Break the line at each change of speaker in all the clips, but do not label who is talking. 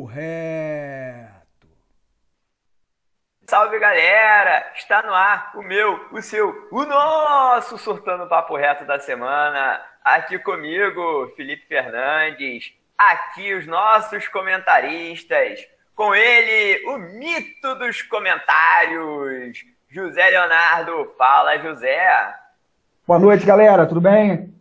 Papo Reto.
Salve galera! Está no ar o meu, o seu, o nosso Surtando Papo Reto da semana. Aqui comigo, Felipe Fernandes. Aqui os nossos comentaristas. Com ele, o mito dos comentários, José Leonardo. Fala, José.
Boa noite, galera. Tudo bem?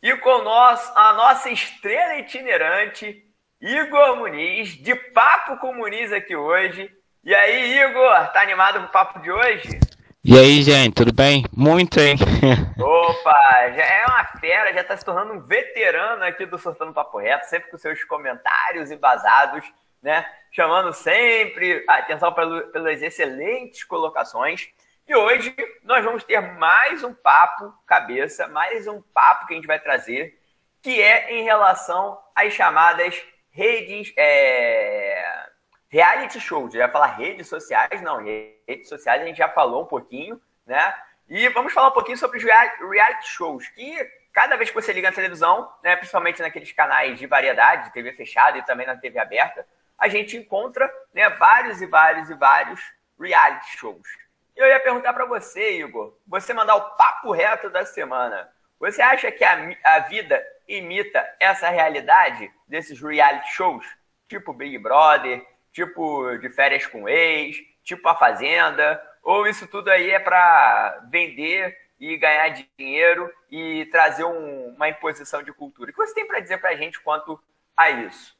E com nós, a nossa estrela itinerante, Igor Muniz, de Papo com Muniz aqui hoje. E aí, Igor, tá animado com o papo de hoje?
E aí, gente, tudo bem? Muito, hein?
Opa, já é uma fera, já tá se tornando um veterano aqui do Sortando Papo Reto, sempre com seus comentários embasados, né? Chamando sempre a atenção pelas excelentes colocações. E hoje nós vamos ter mais um papo cabeça, mais um papo que a gente vai trazer, que é em relação às chamadas redes, é, reality shows. Ia falar redes sociais, não, redes sociais a gente já falou um pouquinho, né? E vamos falar um pouquinho sobre os reality shows, que cada vez que você liga na televisão, né, principalmente naqueles canais de variedade, TV fechada e também na TV aberta, a gente encontra né, vários e vários e vários reality shows. Eu ia perguntar para você, Igor, você mandar o papo reto da semana. Você acha que a, a vida imita essa realidade desses reality shows, tipo Big Brother, tipo de férias com ex, tipo a Fazenda, ou isso tudo aí é para vender e ganhar dinheiro e trazer um, uma imposição de cultura? O que você tem para dizer para a gente quanto a isso?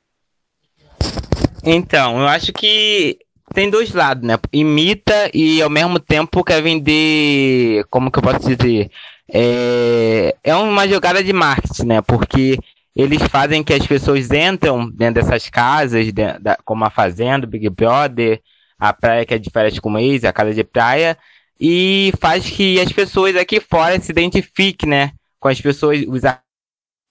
Então, eu acho que tem dois lados, né? Imita e ao mesmo tempo quer vender, como que eu posso dizer? É, é uma jogada de marketing, né? Porque eles fazem que as pessoas entram dentro dessas casas, dentro da, como a Fazenda, o Big Brother, a praia que é de férias com ex, a casa de praia, e faz que as pessoas aqui fora se identifiquem, né? Com as pessoas, os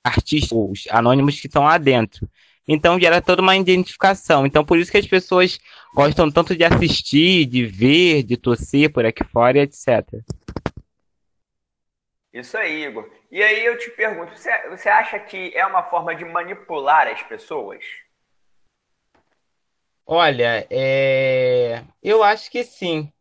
artistas, os anônimos que estão lá dentro. Então gera toda uma identificação. Então por isso que as pessoas gostam tanto de assistir, de ver, de torcer por aqui fora, etc.
Isso aí, Igor. E aí eu te pergunto, você, você acha que é uma forma de manipular as pessoas?
Olha, é... eu acho que sim,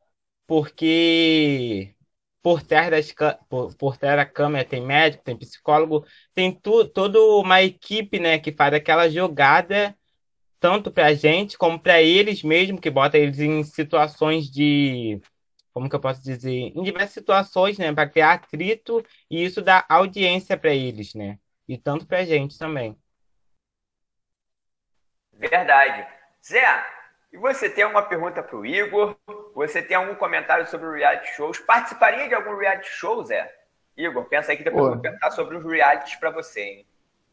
porque por trás, das, por, por trás da câmera tem médico, tem psicólogo, tem tu, toda uma equipe né, que faz aquela jogada tanto para a gente como para eles mesmo, que bota eles em situações de como que eu posso dizer, em diversas situações, né, para criar atrito e isso dá audiência para eles, né? E tanto para a gente também.
Verdade. Zé, e você tem alguma pergunta para o Igor? Você tem algum comentário sobre reality shows? Participaria de algum reality show, Zé? Igor, pensa aí que depois Pô. eu vou perguntar sobre os realities para você, hein?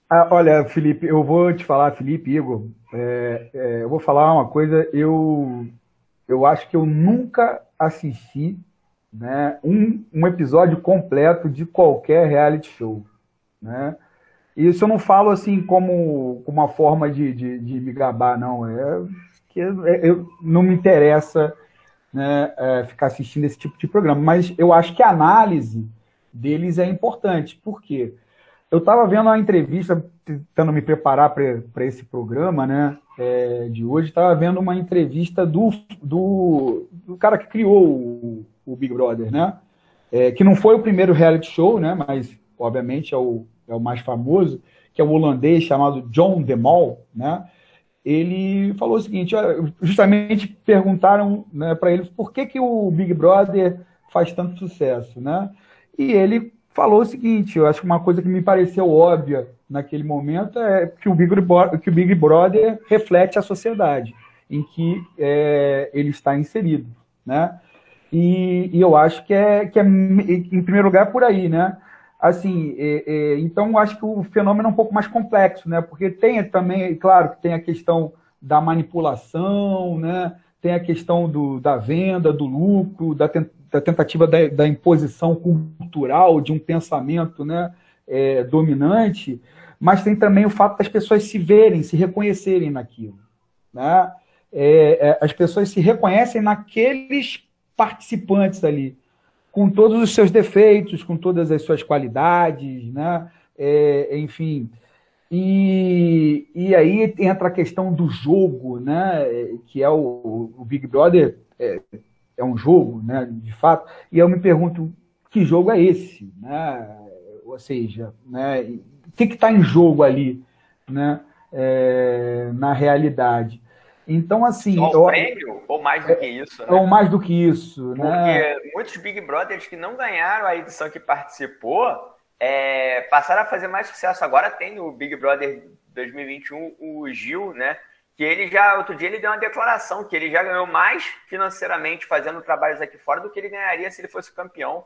Ah, olha, Felipe, eu vou te falar, Felipe, Igor, é, é, eu vou falar uma coisa, eu, eu acho que eu nunca assisti né, um, um episódio completo de qualquer reality show. Né? Isso eu não falo assim como, como uma forma de, de, de me gabar, não. É que eu, é, eu não me interessa né, é, ficar assistindo esse tipo de programa. Mas eu acho que a análise deles é importante. Por quê? Eu estava vendo uma entrevista, tentando me preparar para esse programa, né? é, de hoje, estava vendo uma entrevista do, do, do cara que criou o, o Big Brother, né? É, que não foi o primeiro reality show, né? Mas, obviamente, é o, é o mais famoso, que é o holandês chamado John de Mol, né? Ele falou o seguinte, justamente perguntaram né, para ele por que, que o Big Brother faz tanto sucesso, né? E ele falou o seguinte, eu acho que uma coisa que me pareceu óbvia naquele momento é que o Big, que o Big Brother reflete a sociedade em que é, ele está inserido, né? E, e, eu acho que é, que é, em primeiro lugar, por aí, né? Assim, é, é, então acho que o fenômeno é um pouco mais complexo, né? Porque tem também, claro, que tem a questão da manipulação, né? Tem a questão do, da venda, do lucro, da, da tentativa da, da, imposição cultural de um pensamento, né? É, dominante mas tem também o fato das pessoas se verem, se reconhecerem naquilo. Né? É, é, as pessoas se reconhecem naqueles participantes ali, com todos os seus defeitos, com todas as suas qualidades, né? É, enfim. E, e aí entra a questão do jogo, né? Que é o, o Big Brother é, é, um jogo, né? De fato. E eu me pergunto que jogo é esse, né? Ou seja, né? O que está em jogo ali, né? É, na realidade. Então, assim.
Só o prêmio? Ou mais do que isso? Né?
Ou mais do que isso.
Porque né? muitos Big Brothers que não ganharam a edição que participou é, passaram a fazer mais sucesso. Agora tem no Big Brother 2021 o Gil, né? Que ele já, outro dia, ele deu uma declaração que ele já ganhou mais financeiramente fazendo trabalhos aqui fora do que ele ganharia se ele fosse campeão.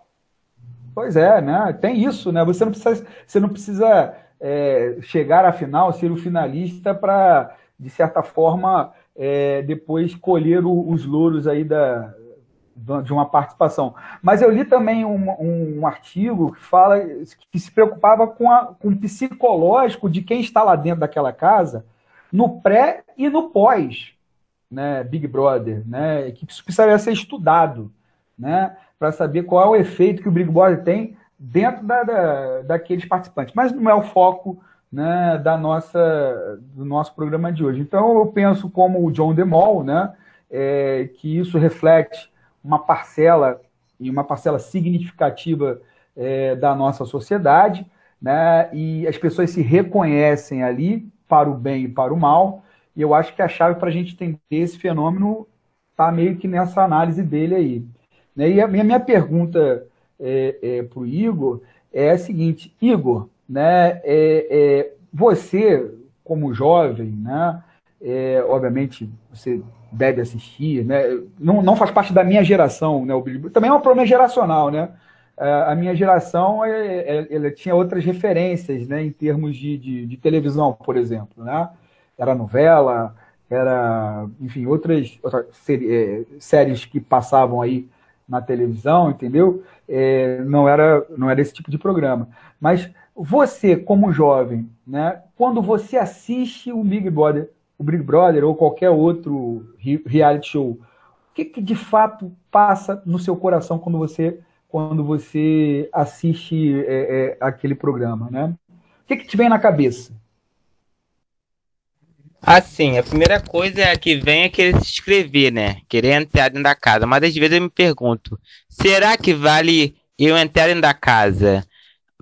Pois é, né? Tem isso, né? Você não precisa, você não precisa é, chegar à final, ser o finalista para, de certa forma, é, depois colher o, os louros aí da, de uma participação. Mas eu li também um, um, artigo que fala que se preocupava com, a, com o psicológico de quem está lá dentro daquela casa, no pré e no pós, né, Big Brother, né, que isso precisaria ser estudado, né, para saber qual é o efeito que o Big Brother tem dentro da, da, daqueles participantes. Mas não é o foco né, da nossa, do nosso programa de hoje. Então, eu penso como o John DeMol, né, é, que isso reflete uma parcela e uma parcela significativa é, da nossa sociedade, né, e as pessoas se reconhecem ali para o bem e para o mal, e eu acho que a chave para a gente entender esse fenômeno está meio que nessa análise dele aí. Né? E a minha, minha pergunta é, é, para o Igor é a seguinte, Igor, né, é, é, você, como jovem, né, é, obviamente você deve assistir, né, não, não faz parte da minha geração, né, o também é um problema geracional, né, é, a minha geração é, é, ela tinha outras referências, né, em termos de, de, de, televisão, por exemplo, né, era novela, era, enfim, outras, outras séries que passavam aí na televisão, entendeu? É, não era não era esse tipo de programa. Mas você, como jovem, né, quando você assiste o Big Brother, o Big Brother ou qualquer outro reality show, o que, que de fato passa no seu coração quando você quando você assiste é, é, aquele programa, né? O que, que te vem na cabeça?
Assim, a primeira coisa que vem é querer se inscrever, né? Querer entrar dentro da casa. Mas às vezes eu me pergunto: será que vale eu entrar dentro da casa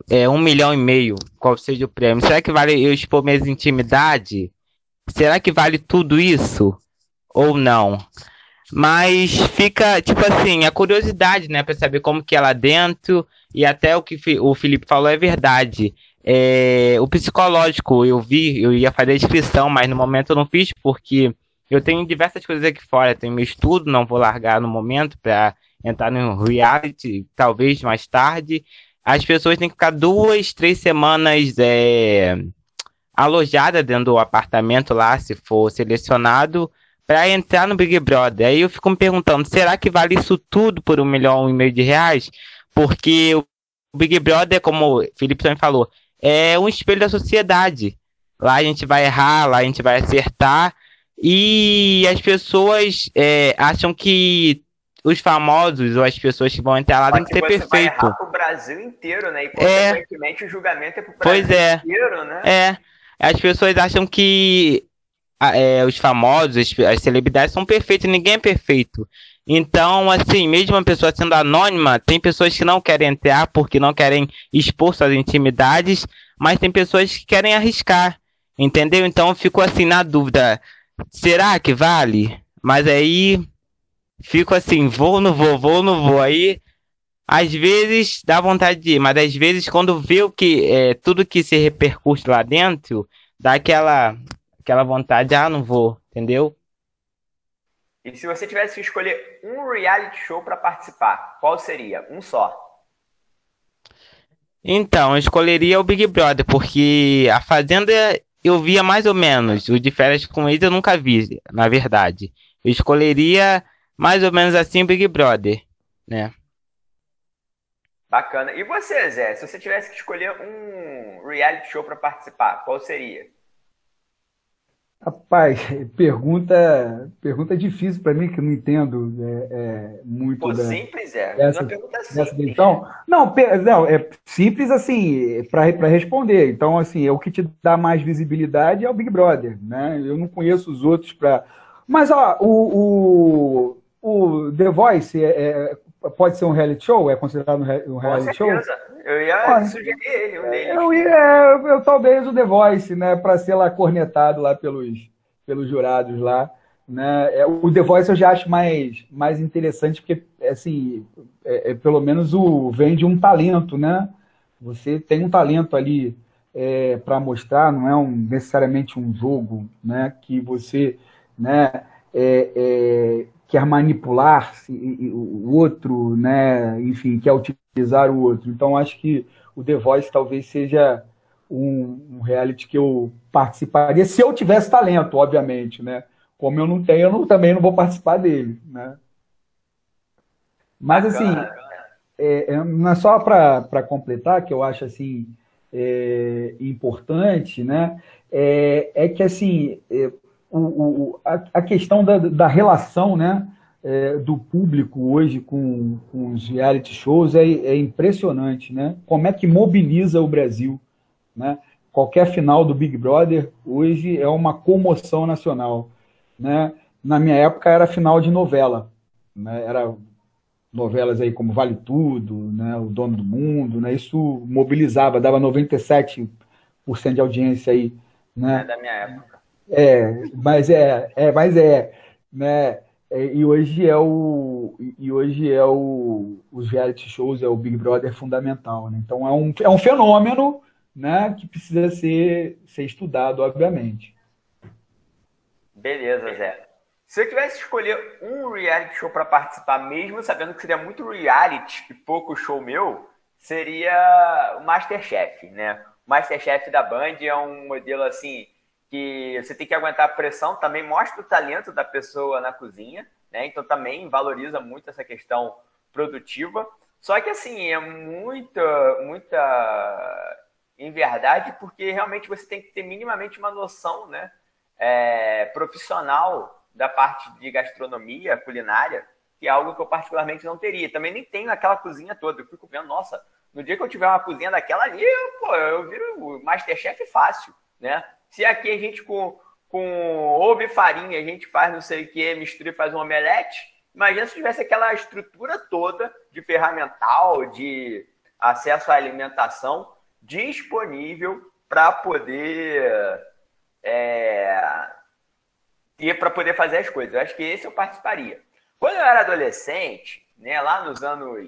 é, um milhão e meio, qual seja o prêmio? Será que vale eu expor minhas intimidades? Será que vale tudo isso? Ou não? Mas fica, tipo assim, a curiosidade, né? Pra saber como que é lá dentro. E até o que o Felipe falou é verdade. É, o psicológico, eu vi, eu ia fazer a inscrição, mas no momento eu não fiz porque eu tenho diversas coisas aqui fora. Eu tenho meu estudo, não vou largar no momento para entrar no reality, talvez mais tarde. As pessoas têm que ficar duas, três semanas é, alojadas dentro do apartamento lá, se for selecionado, para entrar no Big Brother. Aí eu fico me perguntando, será que vale isso tudo por um milhão e meio de reais? Porque o Big Brother, como o Felipe também falou, é um espelho da sociedade. Lá a gente vai errar, lá a gente vai acertar. E as pessoas é, acham que os famosos ou as pessoas que vão entrar lá têm que ser perfeito. Vai errar
pro Brasil inteiro, né? E é. consequentemente é, o julgamento é pro
Brasil pois é. inteiro, né? É. As pessoas acham que é, os famosos, as, celebridades são perfeitos, ninguém é perfeito. Então, assim, mesmo uma pessoa sendo anônima, tem pessoas que não querem entrar porque não querem expor suas intimidades, mas tem pessoas que querem arriscar, entendeu? Então, fico assim na dúvida: será que vale? Mas aí, fico assim: vou ou não vou, vou ou não vou. Aí, às vezes dá vontade de ir, mas às vezes, quando vê o que, é, tudo que se repercute lá dentro, dá aquela, aquela vontade: ah, não vou, entendeu?
E se você tivesse que escolher um reality show para participar, qual seria? Um só.
Então, eu escolheria o Big Brother, porque a Fazenda eu via mais ou menos. O de férias com eles eu nunca vi, na verdade. Eu escolheria mais ou menos assim o Big Brother, né?
Bacana. E você, Zé? Se você tivesse que escolher um reality show para participar, qual seria?
Rapaz, pergunta, pergunta difícil para mim, que eu não entendo é, é, muito. Pô,
da, simples é. Essa, uma pergunta simples.
Então, não, não, é simples assim para responder. Então, assim, é o que te dá mais visibilidade é o Big Brother, né? Eu não conheço os outros para. Mas ó, o, o, o The Voice é, é, pode ser um reality show? É considerado um reality show?
Eu ia ah, sugerir ele, um deles.
Eu, ia, eu, talvez o The Voice, né? Para ser lá cornetado lá pelos, pelos jurados lá. Né? É, o The Voice eu já acho mais, mais interessante, porque assim, é, é, pelo menos o vem de um talento, né? Você tem um talento ali é, para mostrar, não é um, necessariamente um jogo né? que você né, é, é, quer manipular o outro, né? enfim, quer utilizar o outro. Então, acho que o The Voice talvez seja um, um, reality que eu participaria, se eu tivesse talento, obviamente, né? Como eu não tenho, eu não, também não vou participar dele, né? Mas, assim, é, é, não é só para completar, que eu acho, assim, é, importante, né? É, é que, assim, é, o, o, a, a, questão da, da relação, né? É, do público hoje com, com os reality shows é, é, impressionante, né? Como é que mobiliza o Brasil, né? Qualquer final do Big Brother hoje é uma comoção nacional, né? Na minha época era final de novela, né? Era novelas aí como Vale Tudo, né? O Dono do Mundo, né? Isso mobilizava, dava 97% de audiência aí, né?
É da minha época.
É, mas é, é, mas é, né? É, e hoje é o e hoje é o os reality shows é o Big Brother fundamental, né? Então é um, é um fenômeno, né? Que precisa ser ser estudado, obviamente.
Beleza, Zé. Se eu tivesse que escolher um reality show para participar, mesmo sabendo que seria muito reality e pouco show meu, seria o Masterchef, né? O Masterchef da Band é um modelo assim que você tem que aguentar a pressão, também mostra o talento da pessoa na cozinha, né? Então também valoriza muito essa questão produtiva. Só que assim, é muita, muita em verdade, porque realmente você tem que ter minimamente uma noção, né? É, profissional da parte de gastronomia, culinária, que é algo que eu particularmente não teria. Também nem tenho aquela cozinha toda. Eu fico vendo, nossa, no dia que eu tiver uma cozinha daquela ali, eu, pô, eu viro Masterchef fácil, né? Se aqui a gente com, com ovo e farinha, a gente faz não sei o que, mistura e faz um omelete, imagina se tivesse aquela estrutura toda de ferramental, de acesso à alimentação disponível para poder é, e para poder fazer as coisas. Eu acho que esse eu participaria. Quando eu era adolescente, né, lá nos anos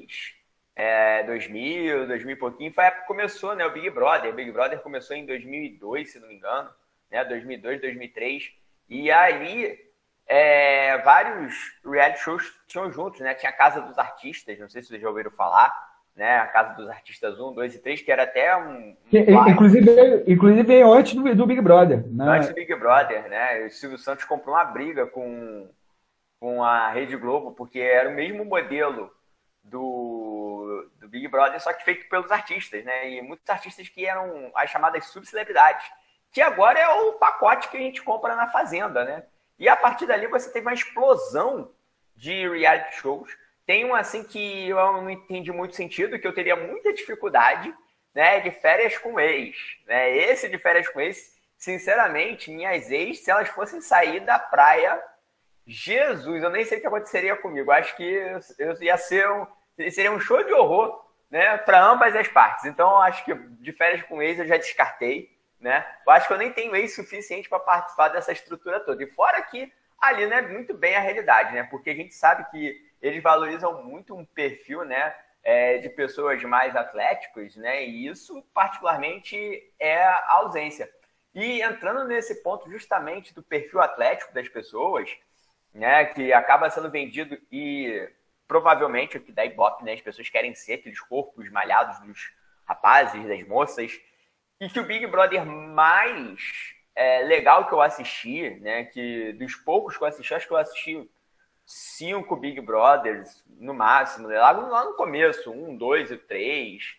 é, 2000, 2000 e pouquinho, foi a época que começou né, o Big Brother. O Big Brother começou em 2002, se não me engano, né, 2002, 2003. E ali é, vários reality shows tinham juntos, né? Tinha a Casa dos Artistas, não sei se vocês já ouviram falar né? A Casa dos Artistas 1, 2 e 3, que era até um.
um inclusive, inclusive antes do, do, Big Brother.
Né? Antes do Big Brother, né? O Silvio Santos comprou uma briga com, com a Rede Globo, porque era o mesmo modelo do, do Big Brother, só que feito pelos artistas, né? E muitos artistas que eram as chamadas subcelebridades, que agora é o pacote que a gente compra na Fazenda, né? E a partir dali você teve uma explosão de reality shows tem um assim que eu não entendi muito sentido, que eu teria muita dificuldade, né? De férias com ex. Né? Esse de férias com ex, sinceramente, minhas ex, se elas fossem sair da praia, Jesus, eu nem sei o que aconteceria comigo. Acho que eu ia ser um, seria um show de horror, né? Para ambas as partes. Então, acho que de férias com ex eu já descartei, né? Eu acho que eu nem tenho ex suficiente para participar dessa estrutura toda. E fora que ali não é muito bem a realidade, né? Porque a gente sabe que eles valorizam muito um perfil, né? É, de pessoas mais atléticos, né? E isso, particularmente, é a ausência. E entrando nesse ponto justamente do perfil atlético das pessoas, né? Que acaba sendo vendido e provavelmente o que dá ibope, né? As pessoas querem ser aqueles corpos malhados dos rapazes, das moças. E que o Big Brother mais é, legal que eu assisti, né? Que dos poucos que eu assisti, acho que eu assisti cinco Big Brothers no máximo, né? lá, lá no começo, um, dois e três.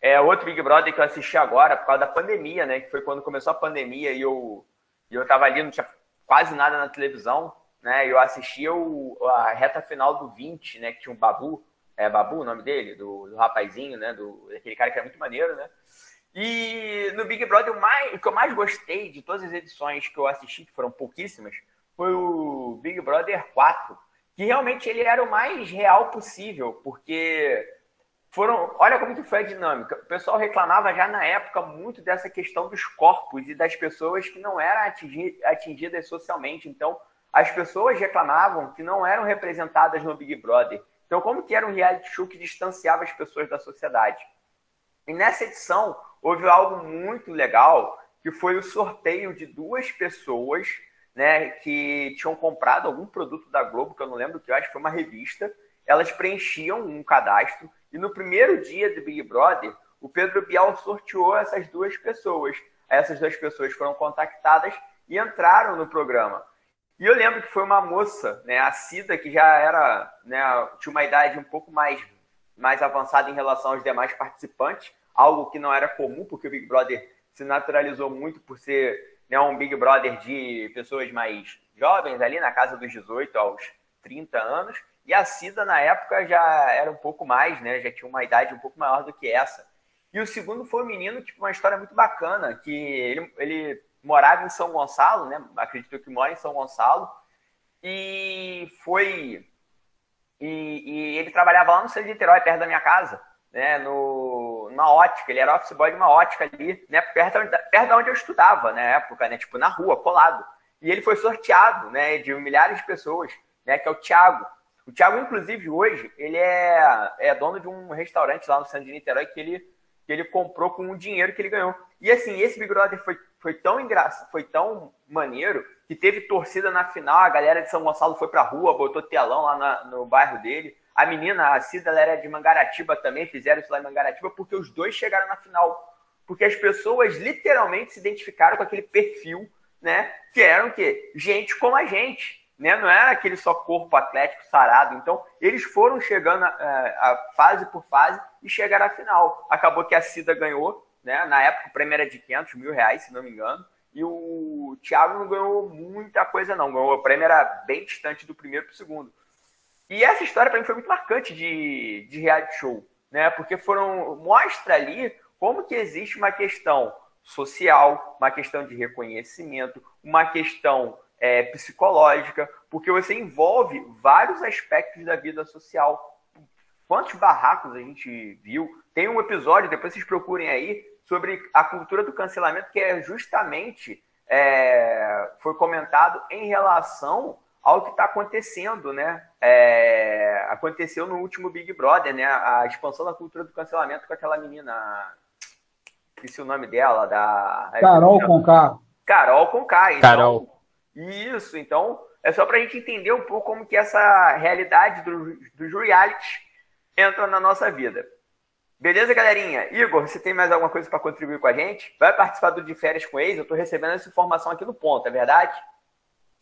É, outro Big Brother que eu assisti agora, por causa da pandemia, né? Que foi quando começou a pandemia e eu, e eu tava ali, não tinha quase nada na televisão, né? Eu assistia o, a reta final do 20, né? Que tinha um Babu, é Babu o nome dele, do, do rapazinho, né? Do, aquele cara que é muito maneiro, né? E no Big Brother, o, mais, o que eu mais gostei de todas as edições que eu assisti, que foram pouquíssimas, foi o Big Brother 4, que realmente ele era o mais real possível, porque foram. Olha como que foi a dinâmica. O pessoal reclamava já na época muito dessa questão dos corpos e das pessoas que não eram atingidas socialmente. Então, as pessoas reclamavam que não eram representadas no Big Brother. Então, como que era um reality show que distanciava as pessoas da sociedade? E nessa edição, houve algo muito legal, que foi o sorteio de duas pessoas né, que tinham comprado algum produto da Globo, que eu não lembro que eu acho que foi uma revista. Elas preenchiam um cadastro e no primeiro dia do Big Brother, o Pedro Bial sorteou essas duas pessoas. Essas duas pessoas foram contactadas e entraram no programa. E eu lembro que foi uma moça, né, a Cida, que já era, né, tinha uma idade um pouco mais, mais avançada em relação aos demais participantes, algo que não era comum, porque o Big Brother se naturalizou muito por ser né, um Big Brother de pessoas mais jovens, ali na casa dos 18 aos 30 anos. E a Cida, na época, já era um pouco mais, né, já tinha uma idade um pouco maior do que essa. E o segundo foi um menino, tipo, uma história muito bacana, que ele, ele morava em São Gonçalo, né? Acredito que mora em São Gonçalo. E foi. E, e ele trabalhava lá no centro de Niterói, perto da minha casa, né? No, numa ótica. Ele era office boy de uma ótica ali, né? Perto, perto de onde eu estudava na época, né? Tipo, na rua, colado. E ele foi sorteado, né? De milhares de pessoas, né? Que é o Thiago. O Thiago, inclusive, hoje, ele é, é dono de um restaurante lá no centro de Niterói que ele, que ele comprou com o dinheiro que ele ganhou. E assim, esse Big Brother foi foi tão engraçado, foi tão maneiro que teve torcida na final, a galera de São Gonçalo foi pra rua, botou telão lá na, no bairro dele. A menina, a Cida, ela era de Mangaratiba também, fizeram isso lá em Mangaratiba, porque os dois chegaram na final. Porque as pessoas literalmente se identificaram com aquele perfil, né? Que eram o quê? Gente como a gente. Né? Não era aquele só corpo atlético sarado. Então, eles foram chegando a, a, a fase por fase e chegaram à final. Acabou que a Cida ganhou, né? Na época o prêmio era de 500 mil reais, se não me engano. E o Thiago não ganhou muita coisa, não. Ganhou, o prêmio era bem distante do primeiro para o segundo. E essa história para mim foi muito marcante de, de reality show, né? Porque foram mostra ali como que existe uma questão social, uma questão de reconhecimento, uma questão é, psicológica, porque você envolve vários aspectos da vida social. Quantos barracos a gente viu? Tem um episódio, depois vocês procurem aí, sobre a cultura do cancelamento, que é justamente é, foi comentado em relação ao que está acontecendo, né? É, aconteceu no último Big Brother, né? A expansão da cultura do cancelamento com aquela menina. Esqueci o nome dela, da.
Carol Conká.
Carol Conká.
Então, Carol.
Isso, então é só para a gente entender um pouco como que essa realidade dos do reality entra na nossa vida. Beleza, galerinha? Igor, você tem mais alguma coisa para contribuir com a gente? Vai participar do De Férias com ex? Eu estou recebendo essa informação aqui no ponto, é verdade?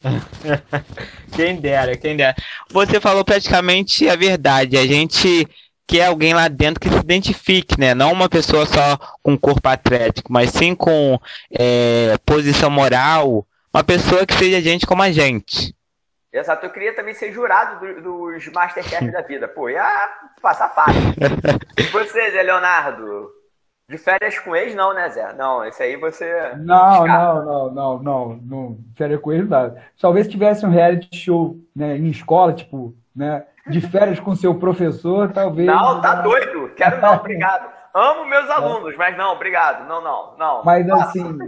quem dera, quem dera. Você falou praticamente a verdade. A gente quer alguém lá dentro que se identifique, né? Não uma pessoa só com corpo atlético, mas sim com é, posição moral. Uma pessoa que seja gente como a gente.
Exato, eu queria também ser jurado do, dos Masterchef da vida. Pô, ia passar fácil. E você, Zé Leonardo? De férias com ex, não, né, Zé? Não, esse aí você.
Não, não, não, não, não, não. Férias com ex, nada. Talvez tivesse um reality show né, em escola, tipo, né? De férias com seu professor, talvez.
Não, tá doido. Quero não, obrigado. Amo meus alunos, mas não, obrigado. Não, não, não.
Mas assim.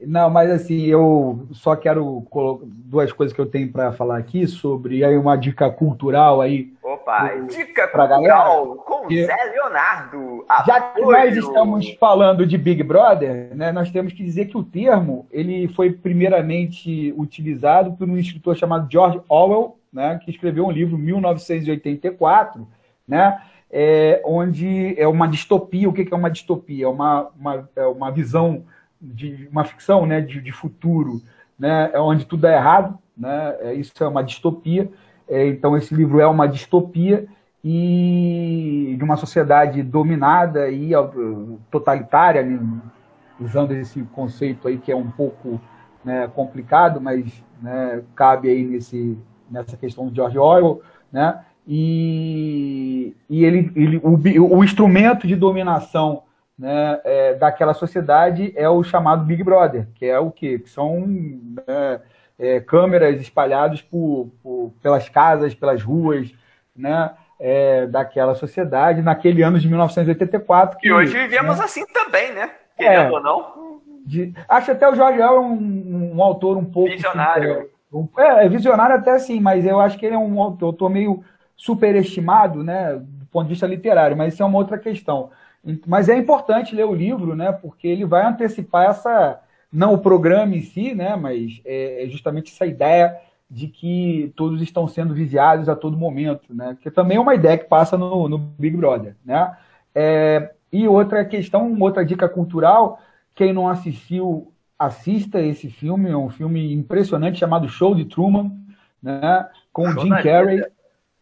Não, mas assim, eu só quero duas coisas que eu tenho para falar aqui sobre aí uma dica cultural aí.
Opa, do, dica cultural galera, com que, Zé Leonardo.
Já que nós estamos falando de Big Brother, né, nós temos que dizer que o termo ele foi primeiramente utilizado por um escritor chamado George Orwell, né, que escreveu um livro 1984, né, é, onde é uma distopia. O que é uma distopia? É uma, uma, é uma visão de uma ficção né, de, de futuro, né, é onde tudo é errado, né, é, isso é uma distopia. É, então, esse livro é uma distopia e de uma sociedade dominada e totalitária, né, usando esse conceito aí que é um pouco né, complicado, mas né, cabe aí nesse, nessa questão do George Orwell, né? E, e ele, ele o, o instrumento de dominação né, é, daquela sociedade é o chamado Big Brother, que é o quê? Que são né, é, câmeras espalhadas por, por, pelas casas, pelas ruas, né, é, daquela sociedade, naquele ano de 1984. Que,
e hoje vivemos né, assim também, né? Querendo é, ou não.
De, acho até o Jorge é um, um, autor um pouco...
Visionário.
Assim, um, é, visionário até sim, mas eu acho que ele é um autor meio superestimado, né, do ponto de vista literário, mas isso é uma outra questão. Mas é importante ler o livro, né? Porque ele vai antecipar essa, não o programa em si, né? Mas é, é justamente essa ideia de que todos estão sendo vigiados a todo momento, né? Que também é uma ideia que passa no, no Big Brother, né? É, e outra questão, outra dica cultural, quem não assistiu, assista esse filme, é um filme impressionante chamado Show de Truman, né? Com Show Jim Carrey,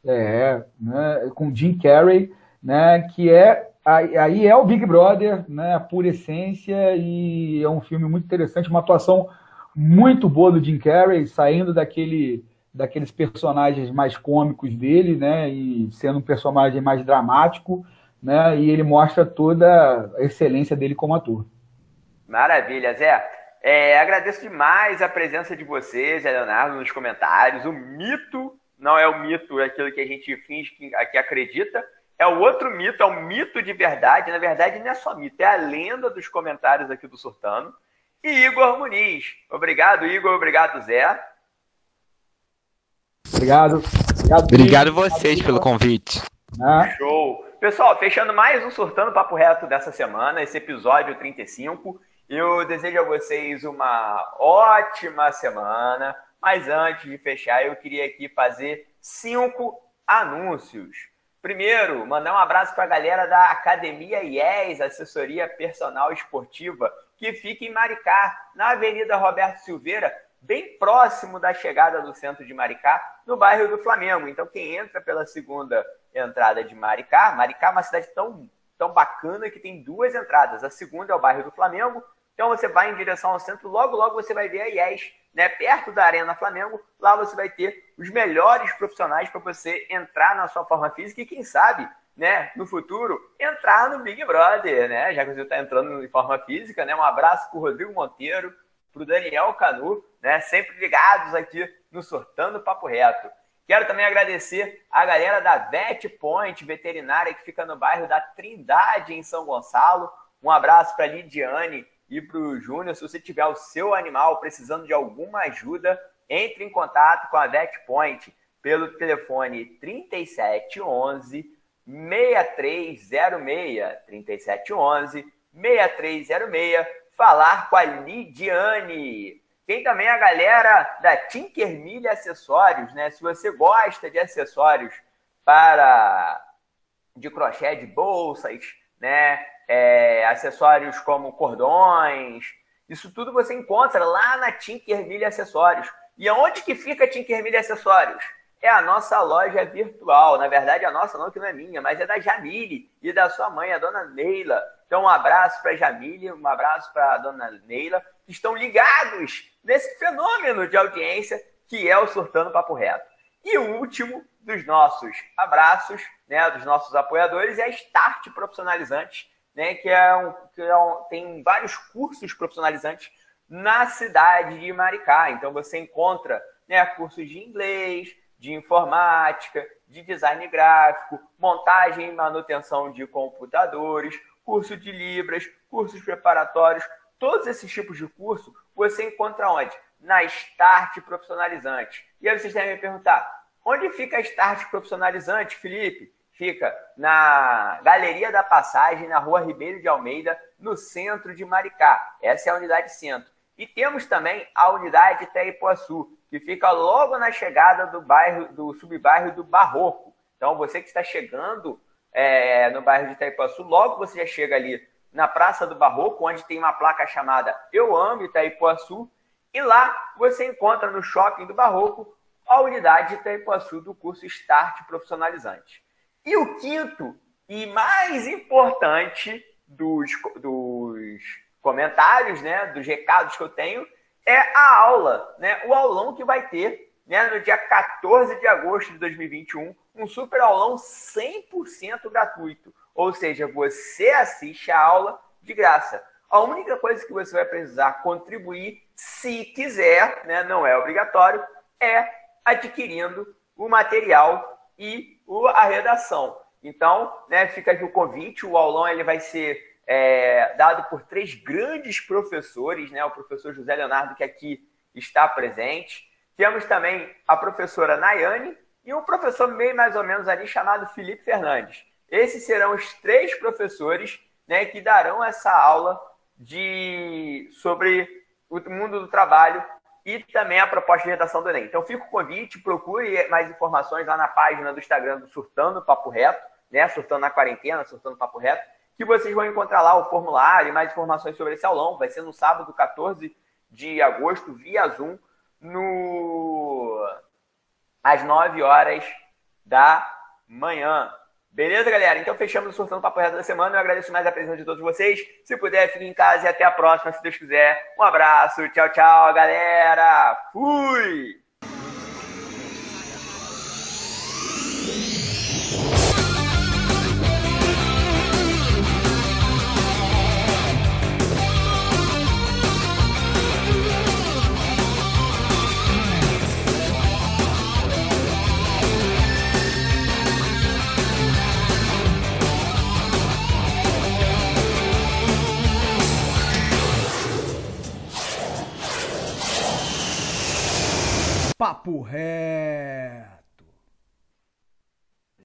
é, né? Com Jim Carrey, né? Que é aí é o Big Brother, né, por essência, e é um filme muito interessante, uma atuação muito boa do Jim Carrey, saindo daquele, daqueles personagens mais cômicos dele, né, e sendo um personagem mais dramático, né, e ele mostra toda a excelência dele como ator.
Maravilha, Zé. É, agradeço demais a presença de vocês, Leonardo, nos comentários. O mito não é o mito, é aquilo que a gente finge que, que acredita, é o outro mito, é o mito de verdade. Na verdade, não é só mito, é a lenda dos comentários aqui do Surtano. E Igor Muniz. Obrigado, Igor. Obrigado, Zé.
Obrigado.
Obrigado, obrigado vocês pelo convite.
Ah. Show. Pessoal, fechando mais um Surtando Papo Reto dessa semana, esse episódio 35. Eu desejo a vocês uma ótima semana. Mas antes de fechar, eu queria aqui fazer cinco anúncios. Primeiro, mandar um abraço para a galera da Academia IES, Assessoria Personal Esportiva, que fica em Maricá, na Avenida Roberto Silveira, bem próximo da chegada do centro de Maricá, no bairro do Flamengo. Então, quem entra pela segunda entrada de Maricá, Maricá é uma cidade tão, tão bacana que tem duas entradas. A segunda é o bairro do Flamengo, então você vai em direção ao centro, logo, logo você vai ver a IES né, perto da Arena Flamengo, lá você vai ter os melhores profissionais para você entrar na sua forma física e, quem sabe, né, no futuro, entrar no Big Brother, né? Já que você está entrando em forma física, né? Um abraço para o Rodrigo Monteiro, para o Daniel Canu, né? Sempre ligados aqui no Sortando Papo Reto. Quero também agradecer a galera da Vet Point Veterinária, que fica no bairro da Trindade, em São Gonçalo. Um abraço para a Lidiane e para o Júnior. Se você tiver o seu animal precisando de alguma ajuda, entre em contato com a VetPoint pelo telefone 3711 6306 3711 6306 falar com a Lidiane. Tem também a galera da Tinker Milha Acessórios, né? Se você gosta de acessórios para de crochê de bolsas, né? É, acessórios como cordões, isso tudo você encontra lá na Tinker Acessórios. E aonde que fica a Tinker Acessórios? É a nossa loja virtual. Na verdade, a nossa não, que não é minha, mas é da Jamile e da sua mãe, a dona Neila. Então, um abraço para a Jamile, um abraço para a dona Neila, que estão ligados nesse fenômeno de audiência que é o Surtando Papo Reto. E o último dos nossos abraços, né, dos nossos apoiadores, é a Start Profissionalizantes, né, que, é um, que é um, tem vários cursos profissionalizantes na cidade de Maricá. Então você encontra né, cursos de inglês, de informática, de design gráfico, montagem e manutenção de computadores, curso de Libras, cursos preparatórios, todos esses tipos de curso você encontra onde? Na Start Profissionalizante. E aí vocês devem me perguntar, onde fica a Start Profissionalizante, Felipe? Fica na Galeria da Passagem, na rua Ribeiro de Almeida, no centro de Maricá. Essa é a unidade centro. E temos também a unidade Itaipuaçu, que fica logo na chegada do bairro, do subbairro do Barroco. Então, você que está chegando é, no bairro de Itaipuaçu, logo você já chega ali na Praça do Barroco, onde tem uma placa chamada Eu Amo Itaipuaçu, e lá você encontra no shopping do Barroco a unidade Itaipuaçu do curso Start Profissionalizante. E o quinto e mais importante dos, dos comentários, né, dos recados que eu tenho, é a aula, né? O aulão que vai ter né, no dia 14 de agosto de 2021, um super aulão 100% gratuito. Ou seja, você assiste a aula de graça. A única coisa que você vai precisar contribuir, se quiser, né, não é obrigatório, é adquirindo o material e a redação. Então, né, fica aqui o convite. O aulão ele vai ser é, dado por três grandes professores, né? O professor José Leonardo, que aqui está presente. Temos também a professora Nayane e um professor meio mais ou menos ali chamado Felipe Fernandes. Esses serão os três professores né, que darão essa aula de sobre o mundo do trabalho e também a proposta de redação do Enem. Então fica o convite, procure mais informações lá na página do Instagram do Surtando Papo Reto, né? Surtando na quarentena, Surtando Papo Reto, que vocês vão encontrar lá o formulário e mais informações sobre esse aulão. Vai ser no sábado, 14 de agosto, via Zoom, no às 9 horas da manhã. Beleza, galera? Então fechamos o Surtando Papo Reto da semana. Eu agradeço mais a presença de todos vocês. Se puder, fique em casa e até a próxima, se Deus quiser. Um abraço, tchau, tchau, galera. Fui!
Papo Ré.